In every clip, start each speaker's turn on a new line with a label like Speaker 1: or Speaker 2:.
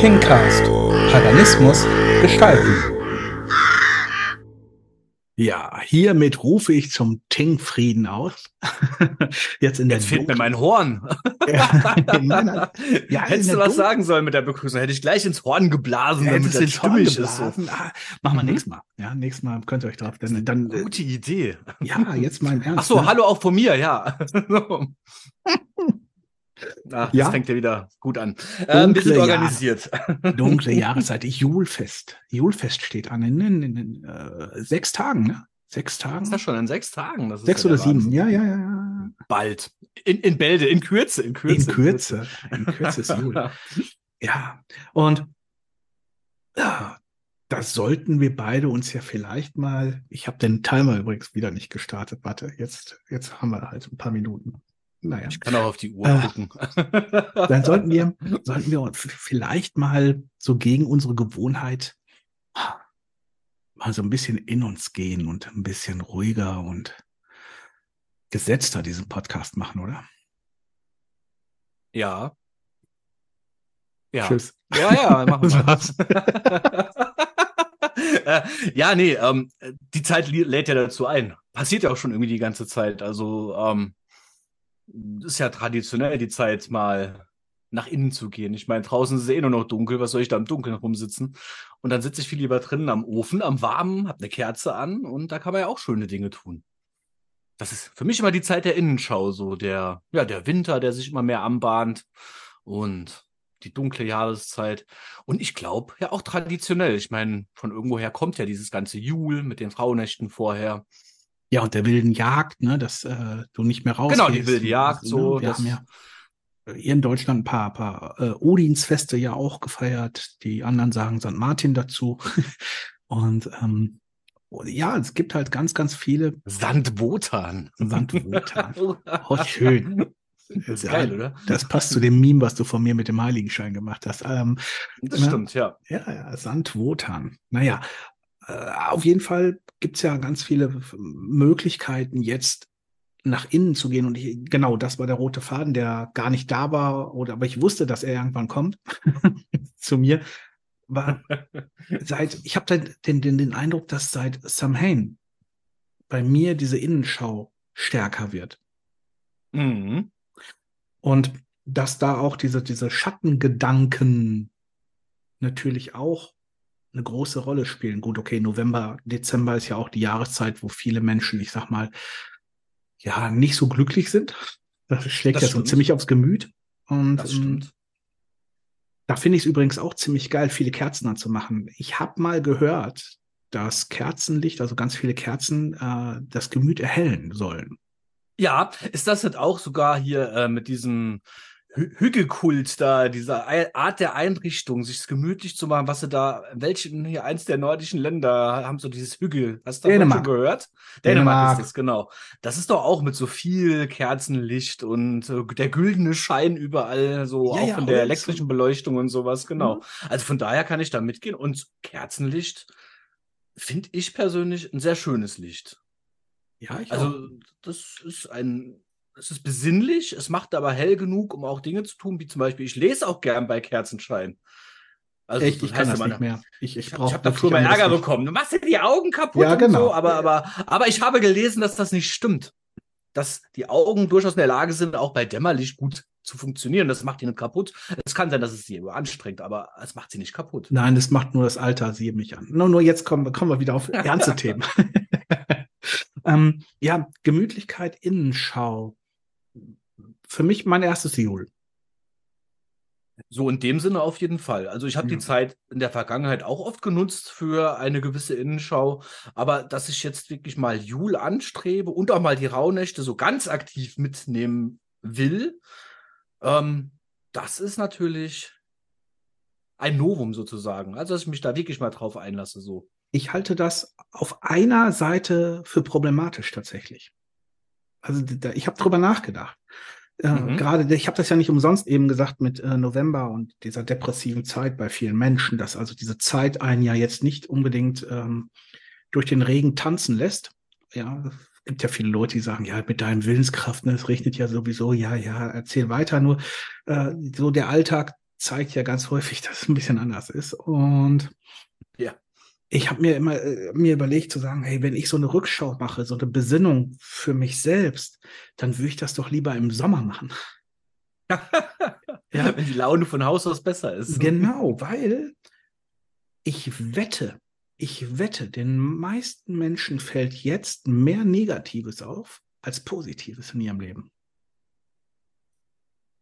Speaker 1: Tengcast. Paganismus gestalten.
Speaker 2: Ja, hiermit rufe ich zum Ting-Frieden aus.
Speaker 3: Jetzt in der Jetzt fehlt mir mein Horn.
Speaker 2: ja, meiner,
Speaker 3: ja, Hättest du was sagen sollen mit der Begrüßung, hätte ich gleich ins Horn geblasen, ja, damit
Speaker 2: es stimmig ist. So. Ah, machen wir mhm. nächstes Mal. Ja, nächstes Mal könnt ihr euch drauf. Dann, dann,
Speaker 3: Gute Idee.
Speaker 2: Ja, jetzt mal im Ernst.
Speaker 3: Ach so, ne? hallo auch von mir, ja. Ach, ja? das fängt ja wieder gut an. Ähm, wir sind organisiert.
Speaker 2: Jahr, dunkle Jahreszeit. Julfest. Julfest steht an in, in, in, in äh, sechs Tagen, ne? Sechs Tagen?
Speaker 3: Ist das schon in sechs Tagen?
Speaker 2: sechs ja oder sieben, ja, ja, ja.
Speaker 3: Bald. In, in Bälde, in Kürze, in Kürze.
Speaker 2: In Kürze. In Kürze ist Jul. ja. Und ja, da sollten wir beide uns ja vielleicht mal. Ich habe den Timer übrigens wieder nicht gestartet. Warte, jetzt, jetzt haben wir halt ein paar Minuten.
Speaker 3: Naja. Ich kann auch auf die Uhr äh, gucken.
Speaker 2: Dann sollten wir, sollten wir vielleicht mal so gegen unsere Gewohnheit mal so ein bisschen in uns gehen und ein bisschen ruhiger und gesetzter diesen Podcast machen, oder?
Speaker 3: Ja.
Speaker 2: Ja. Tschüss.
Speaker 3: Ja, ja, machen wir. äh, ja, nee, ähm, die Zeit lädt ja dazu ein. Passiert ja auch schon irgendwie die ganze Zeit. Also, ähm, ist ja traditionell die Zeit, mal nach innen zu gehen. Ich meine, draußen ist es eh nur noch dunkel, was soll ich da im Dunkeln rumsitzen? Und dann sitze ich viel lieber drinnen am Ofen, am Warmen, hab eine Kerze an und da kann man ja auch schöne Dinge tun. Das ist für mich immer die Zeit der Innenschau, so der, ja, der Winter, der sich immer mehr anbahnt und die dunkle Jahreszeit. Und ich glaube, ja auch traditionell. Ich meine, von irgendwoher kommt ja dieses ganze Jul mit den Frauennächten vorher.
Speaker 2: Ja, und der wilden Jagd, ne, dass äh, du nicht mehr rausgehst.
Speaker 3: Genau, die wilde Jagd, so.
Speaker 2: Ne? Wir haben ja hier in Deutschland ein paar, paar äh, Odinsfeste ja auch gefeiert. Die anderen sagen St. Martin dazu. und ähm, ja, es gibt halt ganz, ganz viele.
Speaker 3: Sandwotan.
Speaker 2: Sandwotan. oh, schön.
Speaker 3: Das ist geil, oder?
Speaker 2: Das passt zu dem Meme, was du von mir mit dem Heiligenschein gemacht hast. Ähm,
Speaker 3: das stimmt, ja.
Speaker 2: Ja, ja, Sandwotan. Naja, auf jeden Fall gibt's ja ganz viele Möglichkeiten, jetzt nach innen zu gehen. Und ich, genau, das war der rote Faden, der gar nicht da war, oder aber ich wusste, dass er irgendwann kommt zu mir. War seit, ich habe den, den, den Eindruck, dass seit Samhain bei mir diese Innenschau stärker wird.
Speaker 3: Mhm.
Speaker 2: Und dass da auch diese, diese Schattengedanken natürlich auch eine große Rolle spielen. Gut, okay, November, Dezember ist ja auch die Jahreszeit, wo viele Menschen, ich sag mal, ja, nicht so glücklich sind. Das schlägt das ja stimmt. so ziemlich aufs Gemüt. Und das ähm, stimmt. da finde ich es übrigens auch ziemlich geil, viele Kerzen anzumachen. Ich habe mal gehört, dass Kerzenlicht, also ganz viele Kerzen, äh, das Gemüt erhellen sollen.
Speaker 3: Ja, ist das halt auch sogar hier äh, mit diesem Hügelkult da, diese Art der Einrichtung, sich gemütlich zu machen, was sie da, welchen hier eins der nordischen Länder haben so dieses Hügel, hast du
Speaker 2: Dänemark. schon
Speaker 3: gehört? Dänemark. Dänemark ist das, genau. Das ist doch auch mit so viel Kerzenlicht und äh, der güldene Schein überall, so ja, auch ja, von der elektrischen Beleuchtung und sowas, genau. Mhm. Also von daher kann ich da mitgehen und Kerzenlicht finde ich persönlich ein sehr schönes Licht.
Speaker 2: Ja, ich
Speaker 3: also
Speaker 2: auch.
Speaker 3: das ist ein es ist besinnlich, es macht aber hell genug, um auch Dinge zu tun, wie zum Beispiel, ich lese auch gern bei Kerzenschein.
Speaker 2: Also, Echt, ich kann das nicht mehr.
Speaker 3: Ich, ich, ich habe hab dafür mal Ärger bekommen. Du machst dir die Augen kaputt
Speaker 2: ja, genau.
Speaker 3: so, aber, aber, aber ich habe gelesen, dass das nicht stimmt. Dass die Augen durchaus in der Lage sind, auch bei Dämmerlicht gut zu funktionieren. Das macht die nicht kaputt. Es kann sein, dass es sie anstrengt, aber es macht sie nicht kaputt.
Speaker 2: Nein, das macht nur das Alter, siehe mich an. Nur, nur jetzt kommen, kommen wir wieder auf ernste Themen. ähm, ja, Gemütlichkeit, Innenschau für mich mein erstes Jul.
Speaker 3: So in dem Sinne auf jeden Fall. Also ich habe ja. die Zeit in der Vergangenheit auch oft genutzt für eine gewisse Innenschau, aber dass ich jetzt wirklich mal Jul anstrebe und auch mal die Rauhnächte so ganz aktiv mitnehmen will, ähm, das ist natürlich ein Novum sozusagen. Also dass ich mich da wirklich mal drauf einlasse so.
Speaker 2: Ich halte das auf einer Seite für problematisch tatsächlich. Also ich habe drüber nachgedacht. Äh, mhm. Gerade, ich habe das ja nicht umsonst eben gesagt mit äh, November und dieser depressiven Zeit bei vielen Menschen, dass also diese Zeit einen ja jetzt nicht unbedingt ähm, durch den Regen tanzen lässt. Ja, es gibt ja viele Leute, die sagen, ja, mit deinen Willenskraft, ne, es regnet ja sowieso, ja, ja, erzähl weiter. Nur äh, so der Alltag zeigt ja ganz häufig, dass es ein bisschen anders ist. Und. Ich habe mir immer äh, mir überlegt zu sagen, hey, wenn ich so eine Rückschau mache, so eine Besinnung für mich selbst, dann würde ich das doch lieber im Sommer machen.
Speaker 3: Ja, wenn die Laune von Haus aus besser ist.
Speaker 2: Genau, weil ich wette, ich wette, den meisten Menschen fällt jetzt mehr Negatives auf als Positives in ihrem Leben.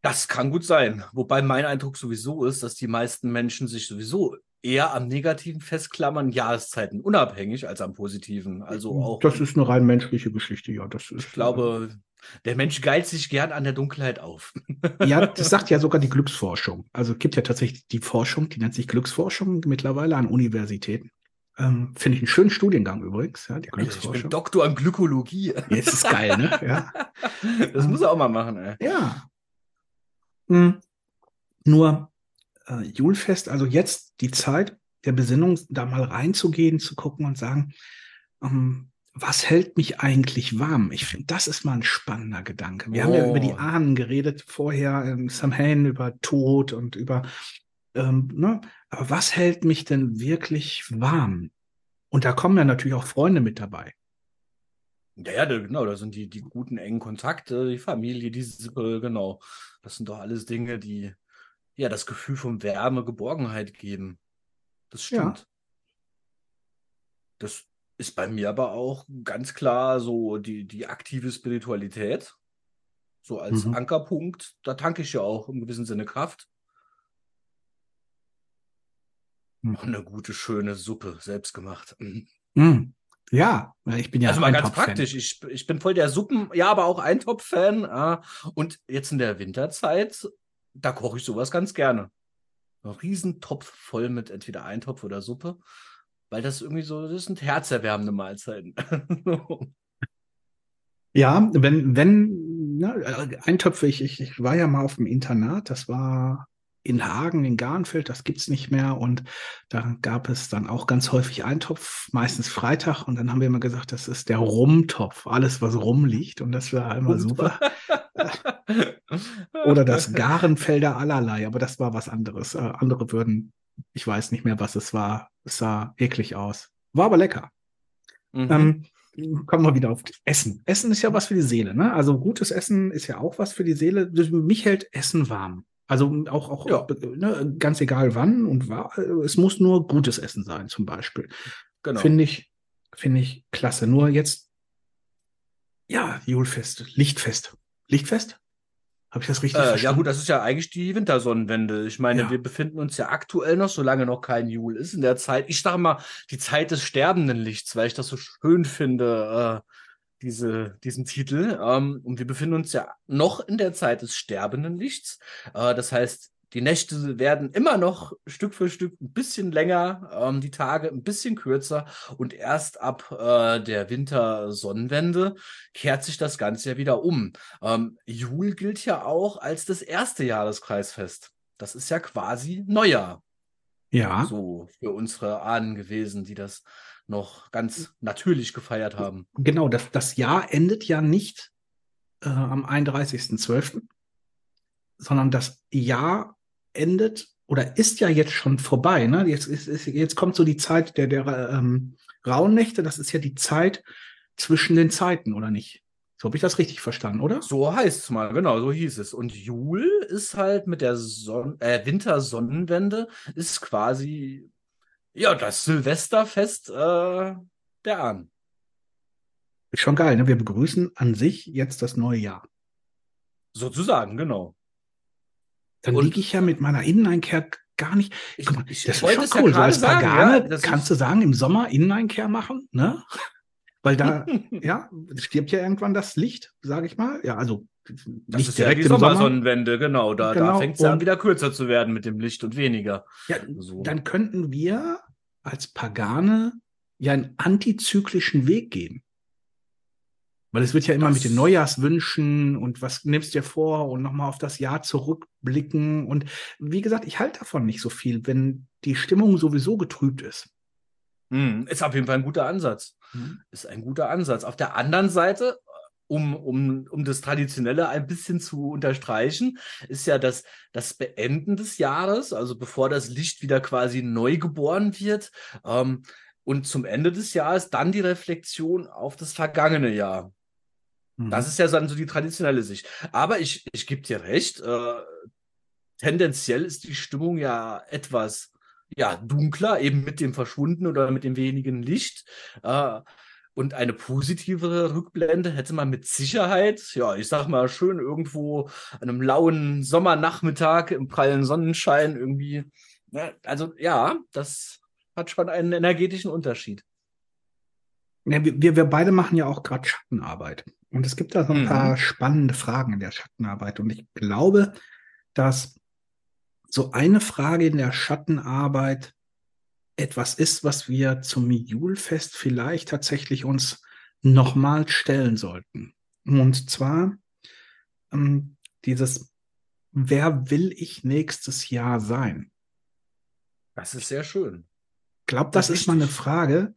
Speaker 3: Das kann gut sein. Wobei mein Eindruck sowieso ist, dass die meisten Menschen sich sowieso eher am Negativen festklammern, Jahreszeiten unabhängig als am Positiven. Also auch,
Speaker 2: Das ist eine rein menschliche Geschichte, ja. Das ist,
Speaker 3: ich glaube, der Mensch geilt sich gern an der Dunkelheit auf.
Speaker 2: Ja, das sagt ja sogar die Glücksforschung. Also es gibt ja tatsächlich die Forschung, die nennt sich Glücksforschung mittlerweile an Universitäten. Ähm, Finde ich einen schönen Studiengang übrigens, ja, die
Speaker 3: Ich bin
Speaker 2: Glücksforschung.
Speaker 3: Doktor an Glykologie.
Speaker 2: Jetzt ist geil, ne? Ja.
Speaker 3: Das muss er auch mal machen, ey.
Speaker 2: Ja. Hm. Nur äh, Julfest, also jetzt die Zeit der Besinnung, da mal reinzugehen, zu gucken und sagen, ähm, was hält mich eigentlich warm? Ich finde, das ist mal ein spannender Gedanke. Wir haben ja
Speaker 3: Oh.
Speaker 2: über die Ahnen geredet vorher, ähm, Sam Hain über Tod und über, ähm, ne? Aber was hält mich denn wirklich warm? Und da kommen ja natürlich auch Freunde mit dabei.
Speaker 3: Ja, ja, genau, da sind die, die guten, engen Kontakte, die Familie, die Sippe, genau. Das sind doch alles Dinge, die ja das Gefühl von Wärme, Geborgenheit geben. Das
Speaker 2: Ja.
Speaker 3: stimmt. Das ist bei mir aber auch ganz klar so die, die aktive Spiritualität. So als
Speaker 2: Mhm.
Speaker 3: Ankerpunkt. Da tanke ich ja auch im gewissen Sinne Kraft.
Speaker 2: Mhm.
Speaker 3: Eine gute, schöne Suppe, selbst gemacht.
Speaker 2: Hm. Ja, ich bin ja
Speaker 3: also mal ganz praktisch. Ich, ich bin voll der Suppen, ja, aber auch Eintopf-Fan. Äh, und jetzt in der Winterzeit, da koche ich sowas ganz gerne. Ein Riesentopf voll mit entweder Eintopf oder Suppe. Weil das irgendwie so, das sind herzerwärmende Mahlzeiten.
Speaker 2: Ja, wenn, wenn, ne, äh, Eintöpfe, ich, ich, ich war ja mal auf dem Internat, das war in Hagen, in Garnfeld, das gibt's nicht mehr. Und da gab es dann auch ganz häufig Eintopf, meistens Freitag. Und dann haben wir immer gesagt, das ist der Rumtopf, alles, was rumliegt. Und das war immer super. Oder das Garenfelder allerlei, aber das war was anderes. Äh, andere würden, ich weiß nicht mehr, was es war. Es sah eklig aus. War aber lecker.
Speaker 3: Mhm.
Speaker 2: Ähm, kommen wir wieder auf Essen. Essen ist ja was für die Seele, ne? Also gutes Essen ist ja auch was für die Seele. Mich hält Essen warm. Also auch, auch
Speaker 3: Ja.
Speaker 2: ne, ganz egal wann und war, es muss nur gutes Essen sein, zum Beispiel.
Speaker 3: genau.
Speaker 2: Finde ich, finde ich klasse. Nur jetzt, ja, Julfest, Lichtfest. Lichtfest? Habe ich das richtig
Speaker 3: Äh, ja
Speaker 2: verstanden?
Speaker 3: gut, das ist ja eigentlich die Wintersonnenwende. Ich meine,
Speaker 2: Ja.
Speaker 3: wir befinden uns ja aktuell noch, solange noch kein Jul ist, in der Zeit, ich sage mal, die Zeit des sterbenden Lichts, weil ich das so schön finde, äh, diese, diesen Titel. Ähm, und wir befinden uns ja noch in der Zeit des sterbenden Lichts. Äh, das heißt, die Nächte werden immer noch Stück für Stück ein bisschen länger, ähm, die Tage ein bisschen kürzer und erst ab äh, der Wintersonnenwende kehrt sich das Ganze ja wieder um. Ähm, Jul gilt ja auch als das erste Jahreskreisfest. Das ist ja quasi Neujahr,
Speaker 2: ja,
Speaker 3: so für unsere Ahnen gewesen, die das noch ganz natürlich gefeiert haben.
Speaker 2: genau. Das, das Jahr endet ja nicht äh, am 31.12., sondern das Jahr endet oder ist ja jetzt schon vorbei. Ne? Jetzt, ist, ist, jetzt kommt so die Zeit der, der ähm, Rauhnächte. Das ist ja die Zeit zwischen den Zeiten, oder nicht? So habe ich das richtig verstanden, oder?
Speaker 3: So heißt es mal, genau, so hieß es. Und Jul ist halt mit der Son äh, Wintersonnenwende ist quasi ja das Silvesterfest äh, der Ahnen.
Speaker 2: Ist schon geil. Ne? Wir begrüßen an sich jetzt das neue Jahr.
Speaker 3: Sozusagen, genau.
Speaker 2: Dann liege ich ja mit meiner Inneneinkehr gar nicht.
Speaker 3: Ich,
Speaker 2: Guck mal,
Speaker 3: ich
Speaker 2: das ist
Speaker 3: wollte
Speaker 2: schon
Speaker 3: es ja
Speaker 2: cool. so als Pagane
Speaker 3: ja, das
Speaker 2: kannst
Speaker 3: ist-
Speaker 2: du sagen, im Sommer Inneneinkehr machen, ne? Weil da, ja, stirbt ja irgendwann das Licht, sage ich mal. Ja, also
Speaker 3: Das
Speaker 2: nicht
Speaker 3: ist ja
Speaker 2: direkt
Speaker 3: die
Speaker 2: im Sommer.
Speaker 3: Sommersonnenwende, genau. Da, da
Speaker 2: Genau,
Speaker 3: fängt es ja an, wieder kürzer zu werden mit dem Licht und weniger.
Speaker 2: Ja,
Speaker 3: So.
Speaker 2: dann könnten wir als Pagane ja einen antizyklischen Weg gehen. Weil es wird ja immer
Speaker 3: Das-
Speaker 2: mit den Neujahrswünschen und was nimmst du dir vor und nochmal auf das Jahr zurückblicken. Und wie gesagt, ich halte davon nicht so viel, wenn die Stimmung sowieso getrübt ist.
Speaker 3: Hm, ist auf jeden Fall ein guter Ansatz. Ist ein guter Ansatz. Auf der anderen Seite um, um, um das Traditionelle ein bisschen zu unterstreichen, ist ja das, das Beenden des Jahres, also bevor das Licht wieder quasi neu geboren wird. Ähm, und zum Ende des Jahres dann die Reflexion auf das vergangene Jahr. Mhm. Das ist ja dann so die traditionelle Sicht. Aber ich, ich gebe dir recht, äh, tendenziell ist die Stimmung ja etwas ja, dunkler, eben mit dem Verschwunden oder mit dem wenigen Licht. Äh, und eine positivere Rückblende hätte man mit Sicherheit, ja, ich sag mal, schön irgendwo an einem lauen Sommernachmittag im prallen Sonnenschein irgendwie. Ne? Also ja, das hat schon einen energetischen Unterschied.
Speaker 2: Ja, wir, wir beide machen ja auch gerade Schattenarbeit. Und es gibt da so ein mhm. paar spannende Fragen in der Schattenarbeit. Und ich glaube, dass so eine Frage in der Schattenarbeit etwas ist, was wir zum Julfest vielleicht tatsächlich uns nochmal stellen sollten. Und zwar ähm, dieses, wer will ich nächstes Jahr sein?
Speaker 3: Das ist sehr schön.
Speaker 2: Ich glaube, das, das ist mal eine Frage,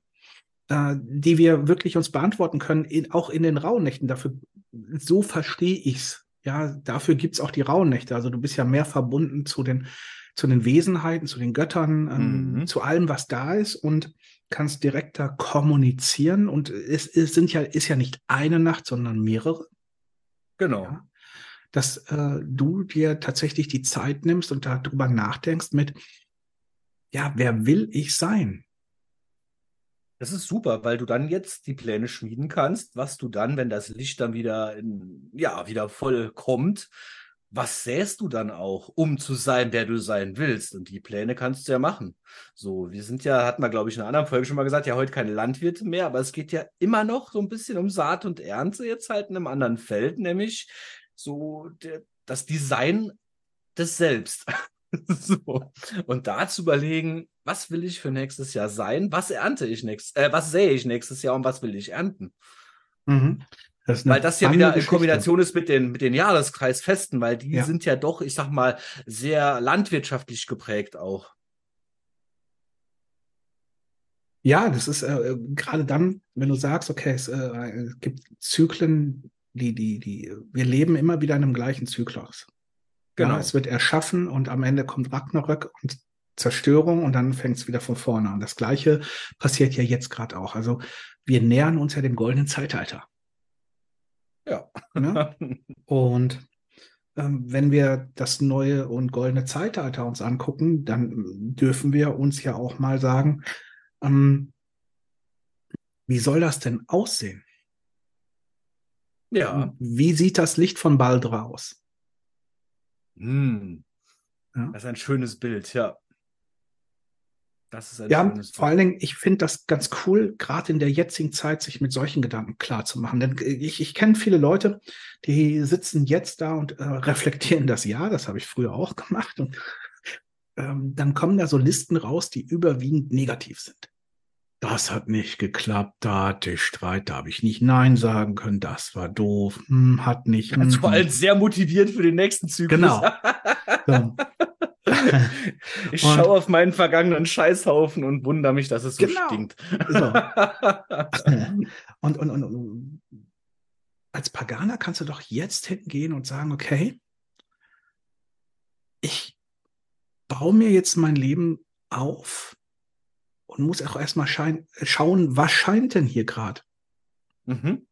Speaker 2: äh, die wir wirklich uns beantworten können, in, auch in den Rauhnächten. Dafür, so verstehe ich's. Ja, dafür gibt's auch die Rauhnächte. Also du bist ja mehr verbunden zu den zu den Wesenheiten, zu den Göttern, ähm, mhm. zu allem, was da ist und kannst direkter kommunizieren. Und es, es sind ja, ist ja nicht eine Nacht, sondern mehrere.
Speaker 3: Genau. Ja,
Speaker 2: dass äh, du dir tatsächlich die Zeit nimmst und darüber nachdenkst mit, ja, wer will ich sein?
Speaker 3: Das ist super, weil du dann jetzt die Pläne schmieden kannst, was du dann, wenn das Licht dann wieder in, ja, wieder voll kommt, was säst du dann auch, um zu sein, der du sein willst? Und die Pläne kannst du ja machen. So, wir sind ja, hatten wir, glaube ich, in einer anderen Folge schon mal gesagt, ja, heute keine Landwirte mehr, aber es geht ja immer noch so ein bisschen um Saat und Ernte, jetzt halt in einem anderen Feld, nämlich so der, das Design des Selbst. so. Und da zu überlegen, was will ich für nächstes Jahr sein? Was ernte ich nächstes, äh, was sähe ich nächstes Jahr und was will ich ernten? Mhm. Das weil das ja wieder in Kombination ist mit den, mit den Jahreskreisfesten, weil die ja. sind ja doch, ich sag mal, sehr landwirtschaftlich geprägt auch.
Speaker 2: Ja, das ist äh, gerade dann, wenn du sagst, okay, es, äh, gibt Zyklen, die, die, die, wir leben immer wieder in einem gleichen Zyklus. Genau. Ja, es wird erschaffen und am Ende kommt Ragnarök und Zerstörung und dann fängt es wieder von vorne an. Das Gleiche passiert ja jetzt gerade auch. Also wir nähern uns ja dem goldenen Zeitalter.
Speaker 3: Ja.
Speaker 2: ja? Und ähm, wenn wir das neue und goldene Zeitalter uns angucken, dann dürfen wir uns ja auch mal sagen, ähm, wie soll das denn aussehen?
Speaker 3: Ja.
Speaker 2: Wie sieht das Licht von Baldra aus?
Speaker 3: Hm. Ja. Das ist ein schönes Bild, ja.
Speaker 2: Das ist ein ja, vor allen Dingen, ich finde das ganz cool, gerade in der jetzigen Zeit, sich mit solchen Gedanken klar zu machen. Denn ich, ich kenne viele Leute, die sitzen jetzt da und äh, reflektieren das Jahr. Das habe ich früher auch gemacht. Und ähm, dann kommen da so Listen raus, die überwiegend negativ sind. Das hat nicht geklappt, da hatte ich Streit, da habe ich nicht Nein sagen können, das war doof, hm, hat nicht.
Speaker 3: Hm, also hm. sehr motiviert für den nächsten Zyklus.
Speaker 2: Genau. So.
Speaker 3: ich schaue auf meinen vergangenen Scheißhaufen und wundere mich, dass es so genau. stinkt. So.
Speaker 2: und, und, und, und als Paganer kannst du doch jetzt hingehen und sagen, okay, ich baue mir jetzt mein Leben auf und muss auch erstmal schauen, was scheint denn hier gerade? Mhm.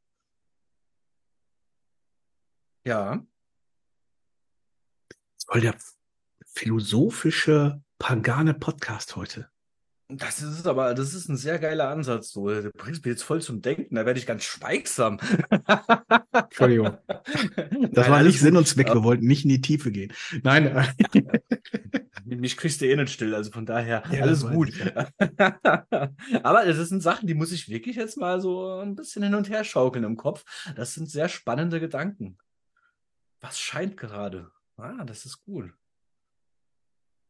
Speaker 3: Ja.
Speaker 2: Soll der philosophische, pagane Podcast heute.
Speaker 3: Das ist aber, das ist ein sehr geiler Ansatz. So. Du bringst mich jetzt voll zum Denken, da werde ich ganz schweigsam.
Speaker 2: Entschuldigung. Das Nein, war nicht Sinn und Zweck. Wir wollten nicht in die Tiefe gehen. Nein.
Speaker 3: Mich kriegst du eh nicht still, also von daher ja, alles gut. aber das sind Sachen, die muss ich wirklich jetzt mal so ein bisschen hin und her schaukeln im Kopf. Das sind sehr spannende Gedanken. Was scheint gerade? Ah, das ist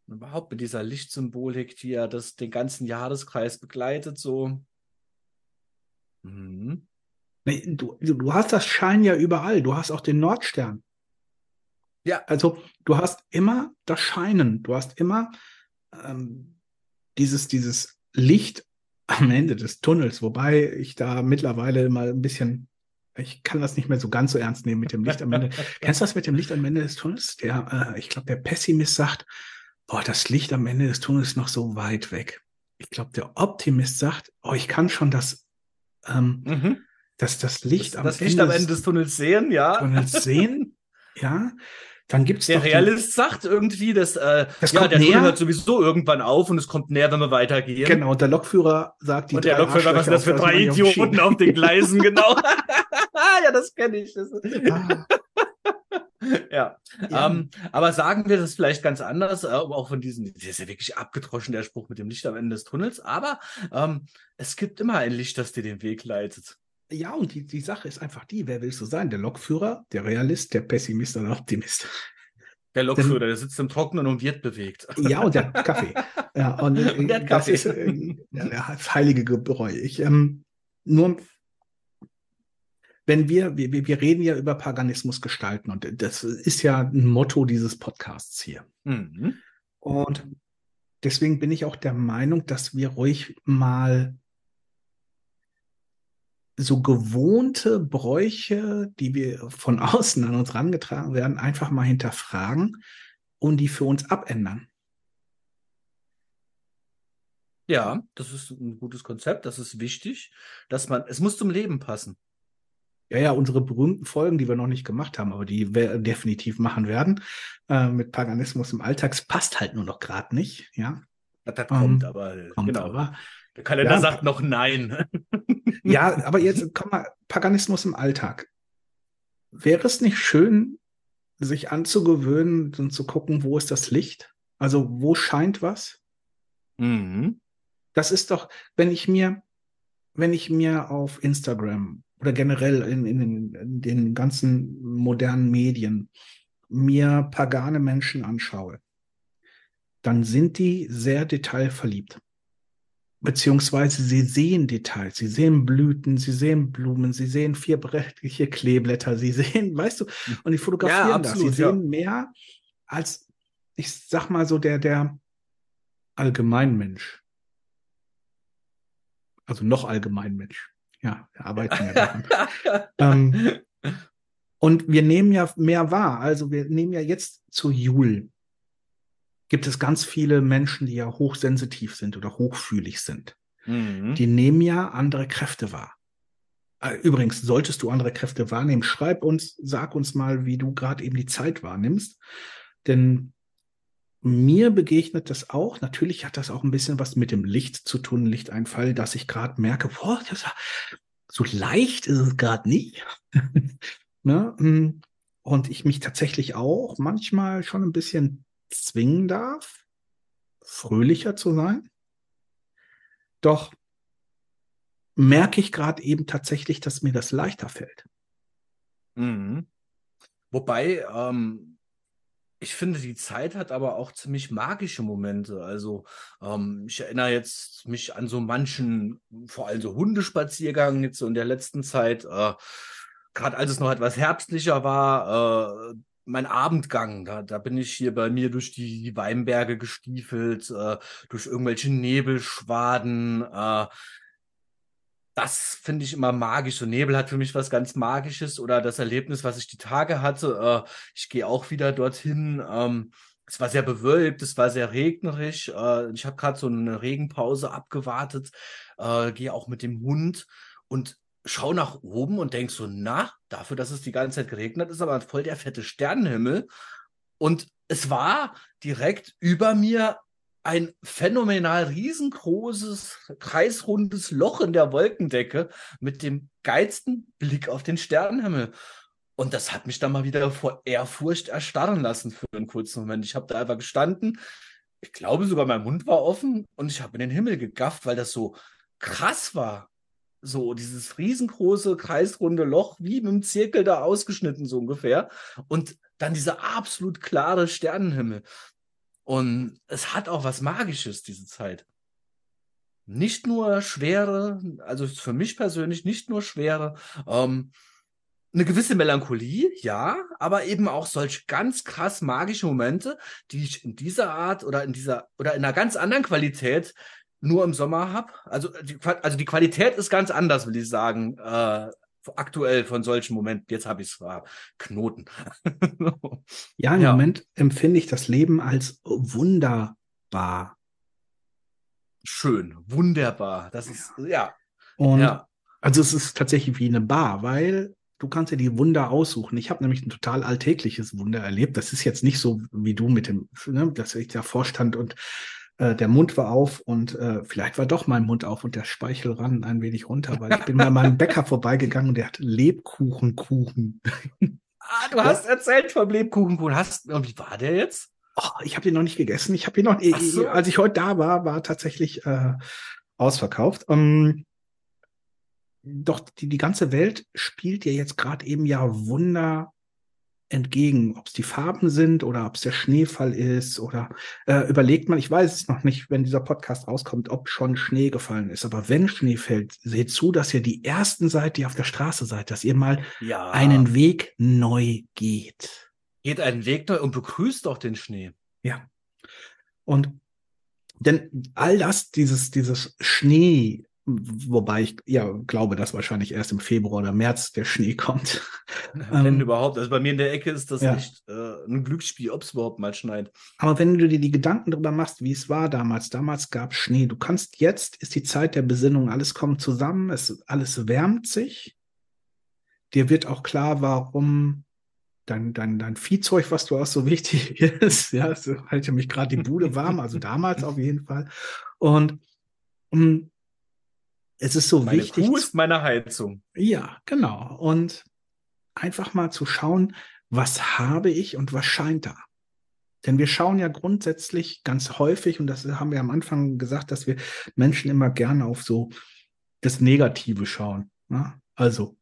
Speaker 3: cool überhaupt mit dieser Lichtsymbolik, die ja das, den ganzen Jahreskreis begleitet, so.
Speaker 2: Mhm. Du, du hast das Schein ja überall. Du hast auch den Nordstern. Ja. Also du hast immer das Scheinen. Du hast immer ähm, dieses, dieses Licht am Ende des Tunnels, wobei ich da mittlerweile mal ein bisschen ich kann das nicht mehr so ganz so ernst nehmen mit dem Licht am Ende. Kennst du das mit dem Licht am Ende des Tunnels? Der, äh, ich glaube, der Pessimist sagt, boah, das Licht am Ende des Tunnels ist noch so weit weg. Ich glaube, der Optimist sagt, oh, ich kann schon das, ähm,
Speaker 3: Mhm.
Speaker 2: das, das Licht
Speaker 3: Das,
Speaker 2: am,
Speaker 3: das
Speaker 2: Ende,
Speaker 3: Licht am Ende des Tunnels sehen, ja.
Speaker 2: Tunnels sehen. Ja, dann gibt's
Speaker 3: Der
Speaker 2: doch die-
Speaker 3: Realist sagt irgendwie, dass äh,
Speaker 2: Das
Speaker 3: ja, der Tunnel
Speaker 2: näher.
Speaker 3: hört sowieso irgendwann auf und es kommt näher, wenn wir weitergehen.
Speaker 2: Genau, der Lokführer sagt, die
Speaker 3: und der Lokführer, was sind das für drei Idioten auf den Gleisen, genau. ja, das kenne ich. Das
Speaker 2: Ah,
Speaker 3: ja.
Speaker 2: Ja.
Speaker 3: Ähm, aber sagen wir das vielleicht ganz anders, äh, auch von diesen, der ist ja wirklich abgedroschen, der Spruch mit dem Licht am Ende des Tunnels, aber ähm, es gibt immer ein Licht, das dir den Weg leitet.
Speaker 2: ja, und die, die Sache ist einfach die, wer willst du sein? Der Lokführer, der Realist, der Pessimist oder der Optimist?
Speaker 3: Der Lokführer, der sitzt im Trockenen und wird bewegt.
Speaker 2: Ja, und der hat Kaffee. Ja, und, äh,
Speaker 3: Und der hat
Speaker 2: das
Speaker 3: Kaffee.
Speaker 2: ist äh, ja, das heilige Gebräu. Ich, ähm, nur, wenn wir, wir, wir reden ja über Paganismus gestalten und das ist ja ein Motto dieses Podcasts hier.
Speaker 3: Mhm.
Speaker 2: Und deswegen bin ich auch der Meinung, dass wir ruhig mal so gewohnte Bräuche, die wir von außen an uns rangetragen werden, einfach mal hinterfragen und die für uns abändern.
Speaker 3: Ja, das ist ein gutes Konzept, das ist wichtig, dass man, es muss zum Leben passen.
Speaker 2: Ja, ja, unsere berühmten Folgen, die wir noch nicht gemacht haben, aber die wir definitiv machen werden, äh, mit Paganismus im Alltag, es passt halt nur noch gerade nicht, ja.
Speaker 3: Das, das
Speaker 2: Ähm,
Speaker 3: kommt, aber
Speaker 2: Kommt
Speaker 3: genau.
Speaker 2: aber.
Speaker 3: Der Kalender
Speaker 2: Ja.
Speaker 3: sagt noch nein.
Speaker 2: Ja, aber jetzt komm mal, Paganismus im Alltag. Wäre es nicht schön, sich anzugewöhnen und zu gucken, wo ist das Licht? Also wo scheint was?
Speaker 3: Mhm.
Speaker 2: Das ist doch, wenn ich mir, wenn ich mir auf Instagram oder generell in, in, den- in den ganzen modernen Medien mir pagane Menschen anschaue, dann sind die sehr detailverliebt. Beziehungsweise sie sehen Details, sie sehen Blüten, sie sehen Blumen, sie sehen vierbrettliche Kleeblätter, sie sehen, weißt du, und die fotografieren
Speaker 3: Ja,
Speaker 2: das.
Speaker 3: absolut,
Speaker 2: Sie sehen mehr als, ich sag mal so, der, der Allgemeinmensch. Also noch Allgemeinmensch. Ja, wir arbeiten ja daran. ähm, und wir nehmen ja mehr wahr. Also wir nehmen ja jetzt zu Jul. Gibt es ganz viele Menschen, die ja hochsensitiv sind oder hochfühlig sind.
Speaker 3: Mhm.
Speaker 2: Die nehmen ja andere Kräfte wahr. Äh, Übrigens, solltest du andere Kräfte wahrnehmen, schreib uns, sag uns mal, wie du gerade eben die Zeit wahrnimmst. Denn mir begegnet das auch. Natürlich hat das auch ein bisschen was mit dem Licht zu tun, Lichteinfall, dass ich gerade merke, boah, das, so leicht ist es gerade nicht. ne? mm. Und ich mich tatsächlich auch manchmal schon ein bisschen zwingen darf, fröhlicher zu sein. Doch merke ich gerade eben tatsächlich, dass mir das leichter fällt.
Speaker 3: Mhm. Wobei, ähm, ich finde, die Zeit hat aber auch ziemlich magische Momente. Also, ähm, ich erinnere jetzt mich an so manchen, vor allem so Hundespaziergang jetzt so in der letzten Zeit, äh, gerade als es noch etwas herbstlicher war, äh, mein Abendgang, da, da bin ich hier bei mir durch die Weinberge gestiefelt, äh, durch irgendwelche Nebelschwaden, äh, das finde ich immer magisch. So Nebel hat für mich was ganz Magisches oder das Erlebnis, was ich die Tage hatte. Äh, ich gehe auch wieder dorthin. Ähm, es war sehr bewölkt, es war sehr regnerisch. Äh, ich habe gerade so eine Regenpause abgewartet, äh, gehe auch mit dem Hund und schau nach oben und denk so, na, dafür, dass es die ganze Zeit geregnet ist, aber voll der fette Sternenhimmel. Und es war direkt über mir ein phänomenal riesengroßes, kreisrundes Loch in der Wolkendecke mit dem geilsten Blick auf den Sternenhimmel. Und das hat mich dann mal wieder vor Ehrfurcht erstarren lassen für einen kurzen Moment. Ich habe da einfach gestanden. Ich glaube sogar mein Mund war offen und ich habe in den Himmel gegafft, weil das so krass war. So dieses riesengroße, kreisrunde Loch, wie mit einem Zirkel da ausgeschnitten, so ungefähr. Und dann dieser absolut klare Sternenhimmel. Und es hat auch was Magisches, diese Zeit. Nicht nur schwere, also für mich persönlich nicht nur schwere, ähm, eine gewisse Melancholie, ja, aber eben auch solch ganz krass magische Momente, die ich in dieser Art oder in dieser oder in einer ganz anderen Qualität nur im Sommer habe. Also die, also die Qualität ist ganz anders, will ich sagen, äh, aktuell von solchen Momenten, jetzt habe ich es Knoten.
Speaker 2: ja, im ja. Moment empfinde ich das Leben als wunderbar.
Speaker 3: Schön, wunderbar. Das ist, ja.
Speaker 2: Und
Speaker 3: ja.
Speaker 2: also es ist tatsächlich wie eine Bar, weil du kannst dir die Wunder aussuchen. Ich habe nämlich ein total alltägliches Wunder erlebt. Das ist jetzt nicht so wie du mit dem, ne, dass ich davor stand und äh, der Mund war auf und äh, vielleicht war doch mein Mund auf und der Speichel ran ein wenig runter, weil ich bin mal meinem Bäcker vorbeigegangen und der hat Lebkuchenkuchen.
Speaker 3: Ah, du hast erzählt vom Lebkuchenkuchen. Hast, wie war der jetzt?
Speaker 2: Oh, ich habe den noch nicht gegessen. Ich habe ihn noch, so. als ich heute da war, war tatsächlich äh, ausverkauft. Um, doch die, die ganze Welt spielt dir jetzt gerade eben ja Wunder entgegen, ob es die Farben sind oder ob es der Schneefall ist oder äh, überlegt man, ich weiß es noch nicht, wenn dieser Podcast rauskommt, ob schon Schnee gefallen ist. Aber wenn Schnee fällt, seht zu, dass ihr die ersten seid, die auf der Straße seid, dass ihr mal
Speaker 3: ja.
Speaker 2: einen Weg neu geht.
Speaker 3: Geht einen Weg neu und begrüßt auch den Schnee.
Speaker 2: Ja. Und denn all das, dieses, dieses Schnee, Wobei ich ja glaube, dass wahrscheinlich erst im Februar oder März der Schnee kommt.
Speaker 3: Wenn ähm, überhaupt. Also bei mir in der Ecke ist das ja. nicht äh, ein Glücksspiel, ob es überhaupt mal schneit.
Speaker 2: Aber wenn du dir die Gedanken darüber machst, wie es war damals, damals gab es Schnee. Du kannst jetzt, ist die Zeit der Besinnung, alles kommt zusammen, es, alles wärmt sich. Dir wird auch klar, warum dein, dein, dein Viehzeug, was du hast, so wichtig ist. Ja, es hält ja mich gerade die Bude warm, also damals auf jeden Fall. Und um, mm, es ist so
Speaker 3: meine
Speaker 2: wichtig.
Speaker 3: Kuh ist meine Heizung.
Speaker 2: Ja, genau. Und einfach mal zu schauen, was habe ich und was scheint da. Denn wir schauen ja grundsätzlich ganz häufig, und das haben wir am Anfang gesagt, dass wir Menschen immer gerne auf so das Negative schauen. Ne? Also,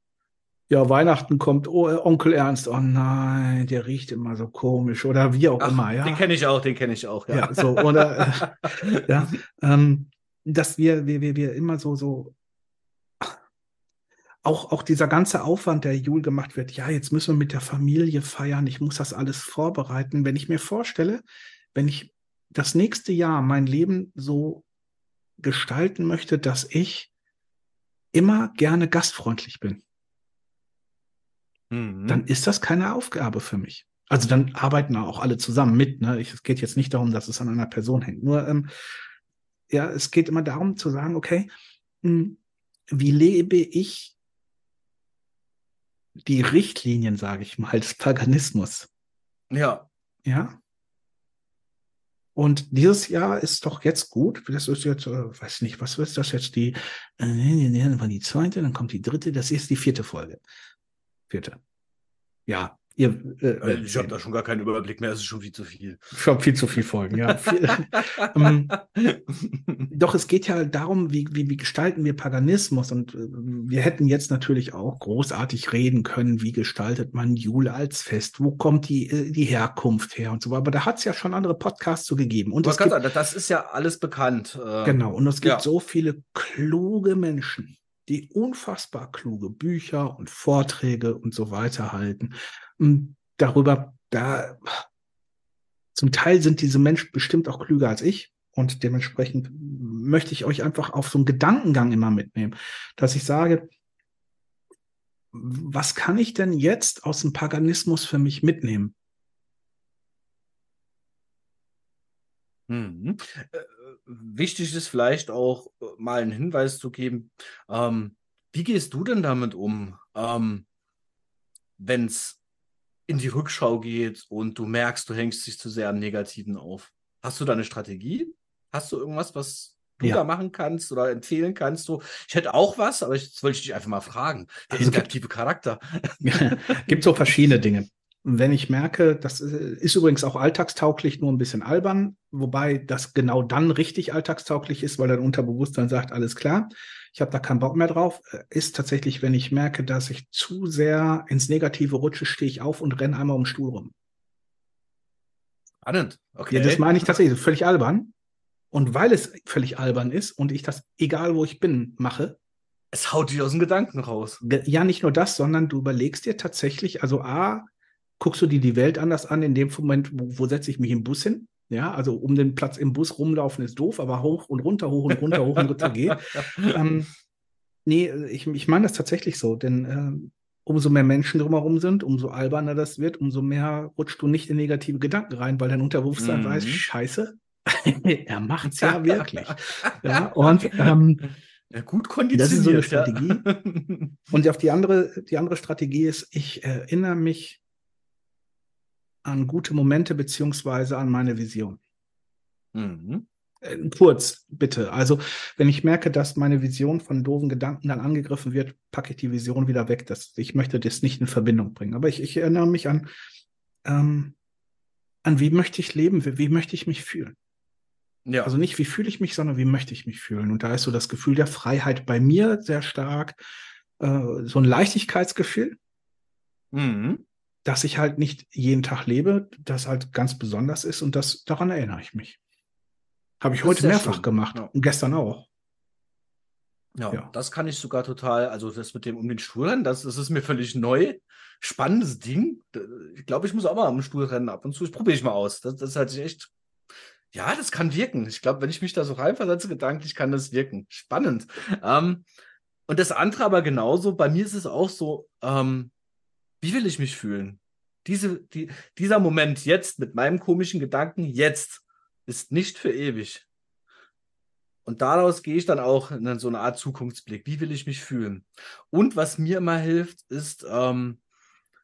Speaker 2: ja, Weihnachten kommt, oh, Onkel Ernst, oh nein, der riecht immer so komisch oder wie auch Ach, immer, ja.
Speaker 3: Den kenne ich auch, den kenne ich auch,
Speaker 2: ja. ja so, oder, äh, ja, ähm, dass wir, wir, wir, wir immer so, so, auch, auch dieser ganze Aufwand, der Jul gemacht wird, ja, jetzt müssen wir mit der Familie feiern, ich muss das alles vorbereiten. Wenn ich mir vorstelle, wenn ich das nächste Jahr mein Leben so gestalten möchte, dass ich immer gerne gastfreundlich bin, mhm. dann ist das keine Aufgabe für mich. Also dann arbeiten auch alle zusammen mit. Ne? Ich, es geht jetzt nicht darum, dass es an einer Person hängt. Nur ähm, ja, es geht immer darum zu sagen, okay, hm, wie lebe ich die Richtlinien, sage ich mal, des Paganismus?
Speaker 3: Ja.
Speaker 2: Ja. Und dieses Jahr ist doch jetzt gut. Das ist jetzt, äh, weiß nicht, was ist das jetzt? Die, äh, dann war die zweite, dann kommt die dritte, das ist die vierte Folge. Vierte. Ja,
Speaker 3: Ihr, äh, äh ich habe da schon gar keinen Überblick mehr, es ist schon viel zu viel.
Speaker 2: Schon viel zu viel Folgen, ja. ähm, doch es geht ja darum, wie, wie, wie gestalten wir Paganismus und äh, wir hätten jetzt natürlich auch großartig reden können, wie gestaltet man Jule als Fest, wo kommt die, äh, die Herkunft her und so, aber da hat es ja schon andere Podcasts so gegeben. Und
Speaker 3: gibt, sagen, das ist ja alles bekannt.
Speaker 2: Äh, genau, und es gibt ja. so viele kluge Menschen, die unfassbar kluge Bücher und Vorträge und so weiter halten darüber, da zum Teil sind diese Menschen bestimmt auch klüger als ich. Und dementsprechend möchte ich euch einfach auf so einen Gedankengang immer mitnehmen, dass ich sage, was kann ich denn jetzt aus dem Paganismus für mich mitnehmen?
Speaker 3: Mhm. Wichtig ist vielleicht auch äh, mal einen Hinweis zu geben. Ähm, wie gehst du denn damit um, ähm, wenn es in die Rückschau geht und du merkst, du hängst dich zu sehr am Negativen auf. Hast du da eine Strategie? Hast du irgendwas, was du ja. da machen kannst oder empfehlen kannst? Du, ich hätte auch was, aber ich, das wollte ich dich einfach mal fragen. Der also negative Charakter.
Speaker 2: gibt so verschiedene Dinge. Wenn ich merke, das ist übrigens auch alltagstauglich, nur ein bisschen albern, wobei das genau dann richtig alltagstauglich ist, weil dein Unterbewusstsein sagt, alles klar, ich habe da keinen Bock mehr drauf, äh, ist tatsächlich, wenn ich merke, dass ich zu sehr ins Negative rutsche, stehe ich auf und renne einmal um den Stuhl rum.
Speaker 3: Spannend.
Speaker 2: Okay. Ja, das meine ich tatsächlich, völlig albern. Und weil es völlig albern ist und ich das, egal wo ich bin, mache.
Speaker 3: Es haut dich aus dem Gedanken raus.
Speaker 2: Ja, nicht nur das, sondern du überlegst dir tatsächlich, also A, guckst du dir die Welt anders an, in dem Moment, wo, wo setze ich mich im Bus hin? Ja, also um den Platz im Bus rumlaufen ist doof, aber hoch und runter, hoch und runter, hoch und runter geht. Ähm, Nee, ich, ich meine das tatsächlich so, denn äh, umso mehr Menschen drumherum sind, umso alberner das wird, umso mehr rutscht du nicht in negative Gedanken rein, weil dein Unterbewusstsein
Speaker 3: Mhm.
Speaker 2: weiß, scheiße, er macht's ja wirklich. ja, und ähm,
Speaker 3: Ja, gut
Speaker 2: Das ist so eine
Speaker 3: konditioniert. ja.
Speaker 2: Und auf die andere, die andere Strategie ist, ich erinnere mich an gute Momente beziehungsweise an meine Vision.
Speaker 3: mhm.
Speaker 2: Äh, Kurz, bitte. Also, wenn ich merke, dass meine Vision von doofen Gedanken dann angegriffen wird, packe ich die Vision wieder weg. Das, ich möchte das nicht in Verbindung bringen. Aber ich, ich erinnere mich an, ähm, an wie möchte ich leben, wie, wie möchte ich mich fühlen.
Speaker 3: Ja.
Speaker 2: Also nicht, wie fühle ich mich, sondern wie möchte ich mich fühlen. Und da ist so das Gefühl der Freiheit bei mir sehr stark, äh, so ein Leichtigkeitsgefühl,
Speaker 3: mhm.
Speaker 2: Dass ich halt nicht jeden Tag lebe, das halt ganz besonders ist und das, daran erinnere ich mich. Habe ich
Speaker 3: Das
Speaker 2: heute mehrfach
Speaker 3: schön.
Speaker 2: gemacht
Speaker 3: Ja.
Speaker 2: und gestern auch.
Speaker 3: Ja,
Speaker 2: Ja.
Speaker 3: das kann ich sogar total, also das mit dem um den Stuhlrennen, das, das ist mir völlig neu. Spannendes Ding. Ich glaube, ich muss auch mal am Stuhlrennen ab und zu. Das probiere ich mal aus. Das, das hat sich echt. Ja, das kann wirken. Ich glaube, wenn ich mich da so reinversetze, gedanklich kann das wirken. Spannend. Ähm, und das andere aber genauso, bei mir ist es auch so, ähm, wie will ich mich fühlen? Diese, die, dieser Moment jetzt mit meinem komischen Gedanken jetzt ist nicht für ewig. Und daraus gehe ich dann auch in so eine Art Zukunftsblick. Wie will ich mich fühlen? Und was mir immer hilft, ist, ähm,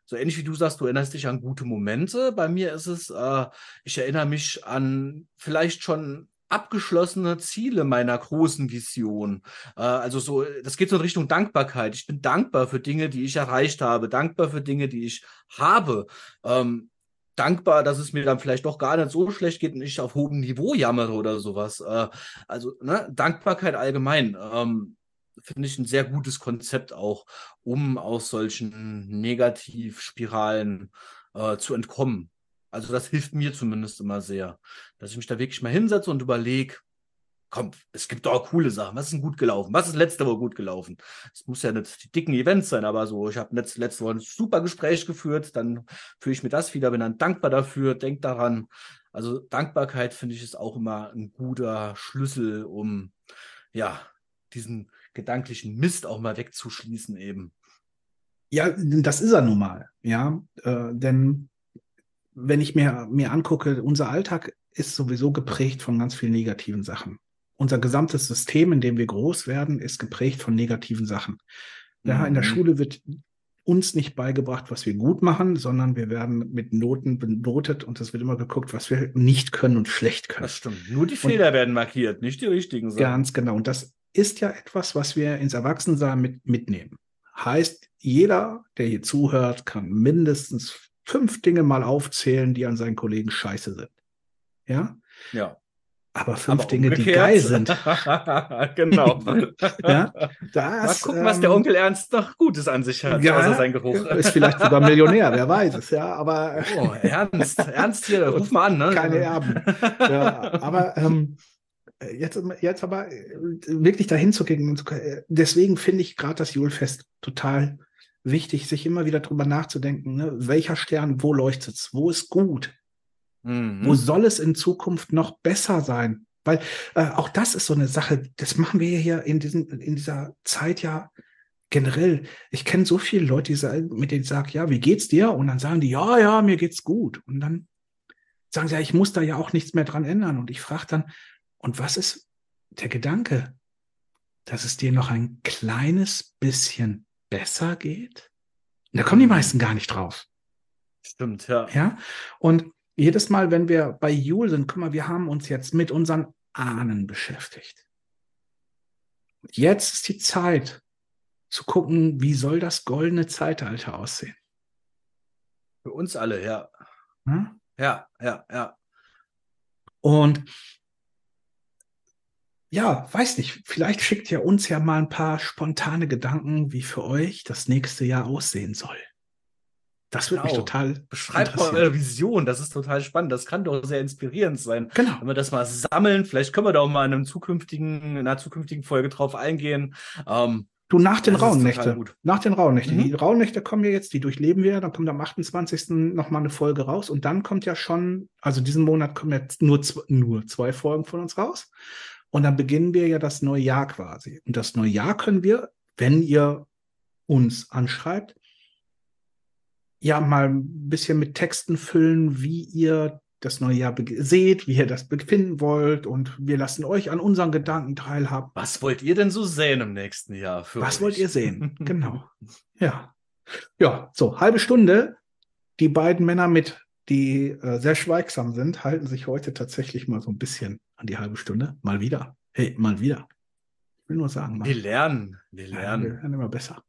Speaker 3: so ähnlich wie du sagst, du erinnerst dich an gute Momente. Bei mir ist es, äh, ich erinnere mich an vielleicht schon abgeschlossene Ziele meiner großen Vision. Äh, also so, das geht so in Richtung Dankbarkeit. Ich bin dankbar für Dinge, die ich erreicht habe, dankbar für Dinge, die ich habe. Ähm, dankbar, dass es mir dann vielleicht doch gar nicht so schlecht geht und ich auf hohem Niveau jammere oder sowas. Äh, also ne, Dankbarkeit allgemein ähm, finde ich ein sehr gutes Konzept auch, um aus solchen Negativspiralen äh, zu entkommen. Also das hilft mir zumindest immer sehr, dass ich mich da wirklich mal hinsetze und überlege, komm, es gibt doch auch coole Sachen. Was ist denn gut gelaufen? Was ist letzte Woche gut gelaufen? Es muss ja nicht die dicken Events sein, aber so, ich habe letzte, Woche ein super Gespräch geführt, dann führe ich mir das wieder, bin dann dankbar dafür, denk daran. Also Dankbarkeit finde ich ist auch immer ein guter Schlüssel, um ja diesen gedanklichen Mist auch mal wegzuschließen eben.
Speaker 2: Ja, das ist er nun mal. Ja, äh, denn wenn ich mir, mir angucke, unser Alltag ist sowieso geprägt von ganz vielen negativen Sachen. Unser gesamtes System, in dem wir groß werden, ist geprägt von negativen Sachen. Ja, in der
Speaker 3: Mhm.
Speaker 2: Schule wird uns nicht beigebracht, was wir gut machen, sondern wir werden mit Noten benotet und es wird immer geguckt, was wir nicht können und schlecht können.
Speaker 3: Das stimmt. Nur die Fehler werden markiert, nicht die richtigen Sachen.
Speaker 2: Ganz genau. Und das ist ja etwas, was wir ins Erwachsensein mit, mitnehmen. Heißt, jeder, der hier zuhört, kann mindestens fünf Dinge mal aufzählen, die an seinen Kollegen scheiße sind. Ja?
Speaker 3: Ja.
Speaker 2: Aber fünf
Speaker 3: Aber
Speaker 2: Dinge, die geil sind.
Speaker 3: genau.
Speaker 2: Ja,
Speaker 3: Mal
Speaker 2: das,
Speaker 3: gucken, was der
Speaker 2: ähm,
Speaker 3: Onkel Ernst noch Gutes an sich hat,
Speaker 2: Ja,
Speaker 3: außer sein Geruch.
Speaker 2: Ist vielleicht sogar Millionär, wer weiß es, ja, aber
Speaker 3: Oh, Ernst, Ernst hier, ruf mal an, ne?
Speaker 2: keine Erben. Ja, aber ähm, jetzt, jetzt aber äh, wirklich dahin zu gehen. äh, Deswegen finde ich gerade das Julfest total wichtig, sich immer wieder drüber nachzudenken, ne? welcher Stern, wo leuchtet's, wo ist gut,
Speaker 3: Mhm.
Speaker 2: wo soll es in Zukunft noch besser sein? Weil äh, auch das ist so eine Sache, das machen wir hier in, diesen, in dieser Zeit ja generell. Ich kenne so viele Leute, die sagen, mit denen ich sage, ja, wie geht's dir? Und dann sagen die, ja, ja, mir geht's gut. Und dann sagen sie, ja, ich muss da ja auch nichts mehr dran ändern. Und ich frage dann, und was ist der Gedanke, dass es dir noch ein kleines bisschen besser geht? Und da kommen die meisten gar nicht drauf.
Speaker 3: Stimmt, ja.
Speaker 2: Ja, und jedes Mal, wenn wir bei Jule sind, guck mal, wir haben uns jetzt mit unseren Ahnen beschäftigt. Jetzt ist die Zeit zu gucken, wie soll das goldene Zeitalter aussehen.
Speaker 3: Für uns alle, ja.
Speaker 2: Ja?
Speaker 3: Ja, ja, ja.
Speaker 2: Und ja, weiß nicht, vielleicht schickt ihr uns ja mal ein paar spontane Gedanken, wie für euch das nächste Jahr aussehen soll. Das würde mich
Speaker 3: Genau.
Speaker 2: total
Speaker 3: Beschreibt mal eure Vision, das ist total spannend. Das kann doch sehr inspirierend sein.
Speaker 2: Genau.
Speaker 3: Wenn wir das mal sammeln, vielleicht können wir da auch mal in einem zukünftigen, in einer zukünftigen Folge drauf eingehen. Ähm,
Speaker 2: Du, nach den Rauhnächte. Nach den Rauhnächten.
Speaker 3: Mhm.
Speaker 2: Die Rauhnächte kommen ja jetzt, die durchleben wir. Dann kommt am 28. nochmal eine Folge raus. Und dann kommt ja schon, also diesen Monat kommen jetzt nur, nur zwei Folgen von uns raus. Und dann beginnen wir ja das neue Jahr quasi. Und das neue Jahr können wir wenn ihr uns anschreibt, ja, mal ein bisschen mit Texten füllen, wie ihr das neue Jahr seht, wie ihr das befinden wollt und wir lassen euch an unseren Gedanken teilhaben.
Speaker 3: Was wollt ihr denn so sehen im nächsten Jahr?
Speaker 2: Was euch? wollt ihr sehen? genau. Ja. Ja, so, halbe Stunde. Die beiden Männer mit, die äh, sehr schweigsam sind, halten sich heute tatsächlich mal so ein bisschen an die halbe Stunde. Mal wieder. Hey, mal wieder. Ich will nur sagen,
Speaker 3: mal. Wir lernen. Wir lernen.
Speaker 2: Ja, wir werden immer besser.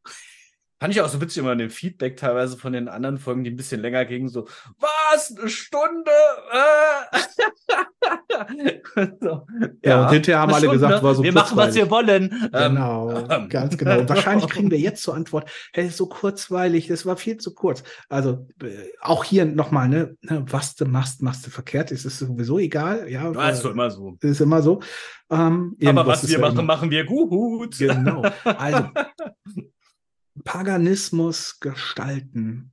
Speaker 3: Fand ich auch so witzig immer in dem Feedback teilweise von den anderen Folgen, die ein bisschen länger gingen, so, was, eine Stunde? Äh.
Speaker 2: so, ja, ja, und hinterher haben alle gesagt, war so
Speaker 3: Wir machen, was wir wollen.
Speaker 2: Genau, ähm, ganz genau. Wahrscheinlich kriegen wir jetzt zur Antwort, hey, so kurzweilig, das war viel zu kurz. Also äh, auch hier nochmal, ne, ne, was du machst, machst du verkehrt, ist es sowieso egal. Ja,
Speaker 3: ja ist doch immer so.
Speaker 2: Ist immer so.
Speaker 3: Ähm, Aber was wir machen, immer. machen wir gut.
Speaker 2: Genau. Also, Paganismus gestalten.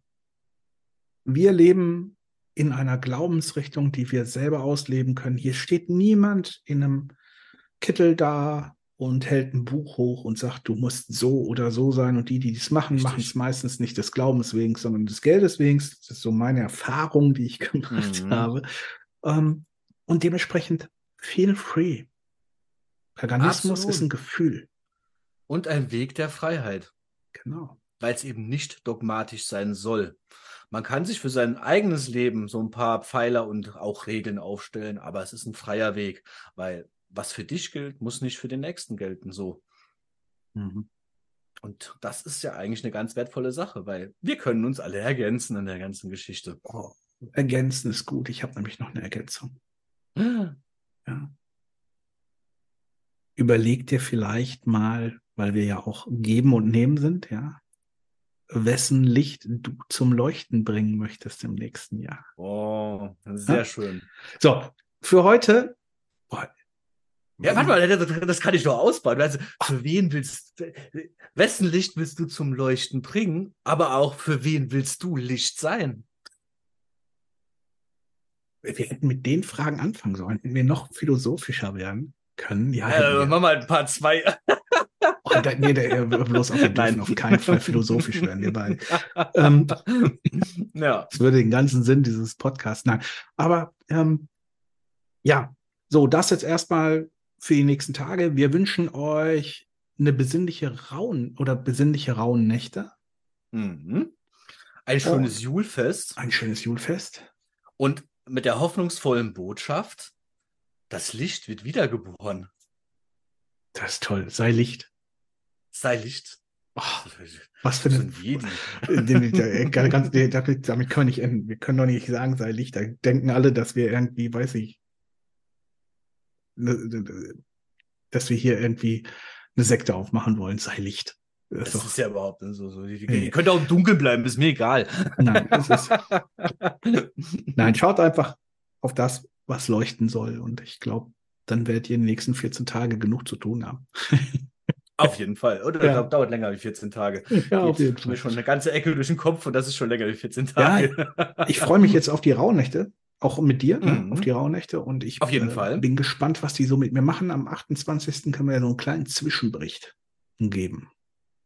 Speaker 2: Wir leben in einer Glaubensrichtung, die wir selber ausleben können. Hier steht niemand in einem Kittel da und hält ein Buch hoch und sagt, du musst so oder so sein. Und die, die das machen, machen es meistens nicht des Glaubens wegen, sondern des Geldes wegen. Das ist so meine Erfahrung, die ich gemacht mhm. habe. Ähm, und dementsprechend feel free. Paganismus Absolut. ist ein Gefühl.
Speaker 3: Und ein Weg der Freiheit.
Speaker 2: Genau.
Speaker 3: Weil es eben nicht dogmatisch sein soll. Man kann sich für sein eigenes Leben so ein paar Pfeiler und auch Regeln aufstellen, aber es ist ein freier Weg, weil was für dich gilt, muss nicht für den nächsten gelten, so. Mhm. Und das ist ja eigentlich eine ganz wertvolle Sache, weil wir können uns alle ergänzen in der ganzen Geschichte.
Speaker 2: Oh, ergänzen ist gut. Ich habe nämlich noch eine Ergänzung. Ah. Ja. Überleg dir vielleicht mal, weil wir ja auch geben und nehmen sind, ja, wessen Licht du zum Leuchten bringen möchtest im nächsten Jahr.
Speaker 3: Oh, sehr ja? schön.
Speaker 2: So, für heute.
Speaker 3: Boah, ja, warte mal, das, das, kann ich doch ausbauen. Also, für wen willst wessen Licht willst du zum Leuchten bringen, aber auch für wen willst du Licht sein?
Speaker 2: Wir hätten mit den Fragen anfangen sollen, wenn wir noch philosophischer werden können. Ja,
Speaker 3: äh, mach mal ein paar zwei.
Speaker 2: Oh, da, nee, der, bloß auf, wir Nein. auf keinen Fall philosophisch werden wir beide. Ähm, ja. Das würde den ganzen Sinn dieses Podcasts. Nein. Aber ähm, ja, so, das jetzt erstmal für die nächsten Tage. Wir wünschen euch eine besinnliche Rauen oder besinnliche rauen Nächte.
Speaker 3: Mhm. Ein schönes oh, Julfest.
Speaker 2: Ein schönes Julfest.
Speaker 3: Und mit der hoffnungsvollen Botschaft, das Licht wird wiedergeboren.
Speaker 2: Das ist toll. Sei Licht.
Speaker 3: Sei Licht.
Speaker 2: Oh, was für ein Jedi. damit, können wir nicht enden. Wir können doch nicht sagen, sei Licht. Da denken alle, dass wir irgendwie, weiß ich, ne, ne, ne, dass wir hier irgendwie eine Sekte aufmachen wollen. Sei Licht.
Speaker 3: Das, das ist, ja überhaupt nicht so. so. Ihr, nee. könnt auch im Dunkeln bleiben, ist mir egal.
Speaker 2: Nein, ist, Nein, schaut einfach auf das, was leuchten soll. Und ich glaube, dann werdet ihr in den nächsten 14 Tage genug zu tun haben.
Speaker 3: Auf jeden Fall. Oder ja. dauert länger als 14 Tage.
Speaker 2: Ja, auf jeden Fall.
Speaker 3: schon eine ganze Ecke durch den Kopf und das ist schon länger als 14 Tage.
Speaker 2: Ja, ich freue mich jetzt auf die Rauhnächte. Auch mit dir, ne? mhm. auf die Rauhnächte. Und ich
Speaker 3: auf jeden äh, Fall.
Speaker 2: bin gespannt, was die so mit mir machen. Am 28. können wir ja so einen kleinen Zwischenbericht geben.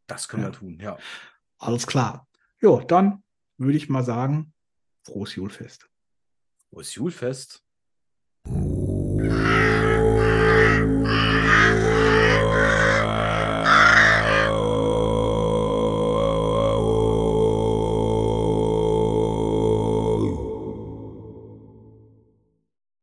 Speaker 3: Das können ja. wir tun, ja.
Speaker 2: Alles klar. Jo, dann würde ich mal sagen, frohes Julfest.
Speaker 3: Frohes Julfest.